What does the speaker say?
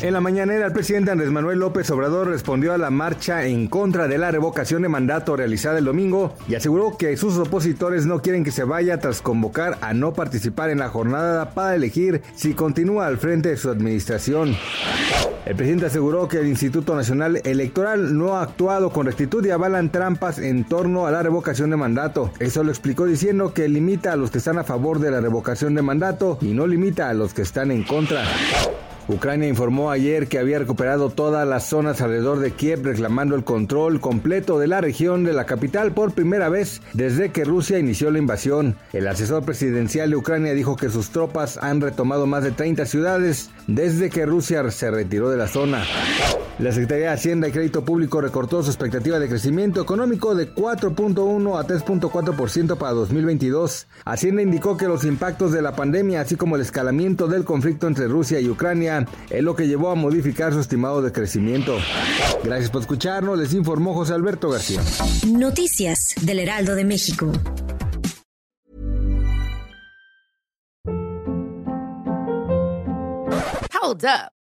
En la mañanera, el presidente Andrés Manuel López Obrador respondió a la marcha en contra de la revocación de mandato realizada el domingo y aseguró que sus opositores no quieren que se vaya tras convocar a no participar en la jornada para elegir si continúa al frente de su administración. El presidente aseguró que el Instituto Nacional Electoral no ha actuado con rectitud y avalan trampas en torno a la revocación de mandato. Eso lo explicó diciendo que limita a los que están a favor de la revocación de mandato y no limita a los que están en contra. Ucrania informó ayer que había recuperado todas las zonas alrededor de Kiev reclamando el control completo de la región de la capital por primera vez desde que Rusia inició la invasión. El asesor presidencial de Ucrania dijo que sus tropas han retomado más de 30 ciudades desde que Rusia se retiró de la zona. La Secretaría de Hacienda y Crédito Público recortó su expectativa de crecimiento económico de 4.1 a 3.4% para 2022. Hacienda indicó que los impactos de la pandemia, así como el escalamiento del conflicto entre Rusia y Ucrania, es lo que llevó a modificar su estimado de crecimiento. Gracias por escucharnos, les informó José Alberto García. Noticias del Heraldo de México. Hold up.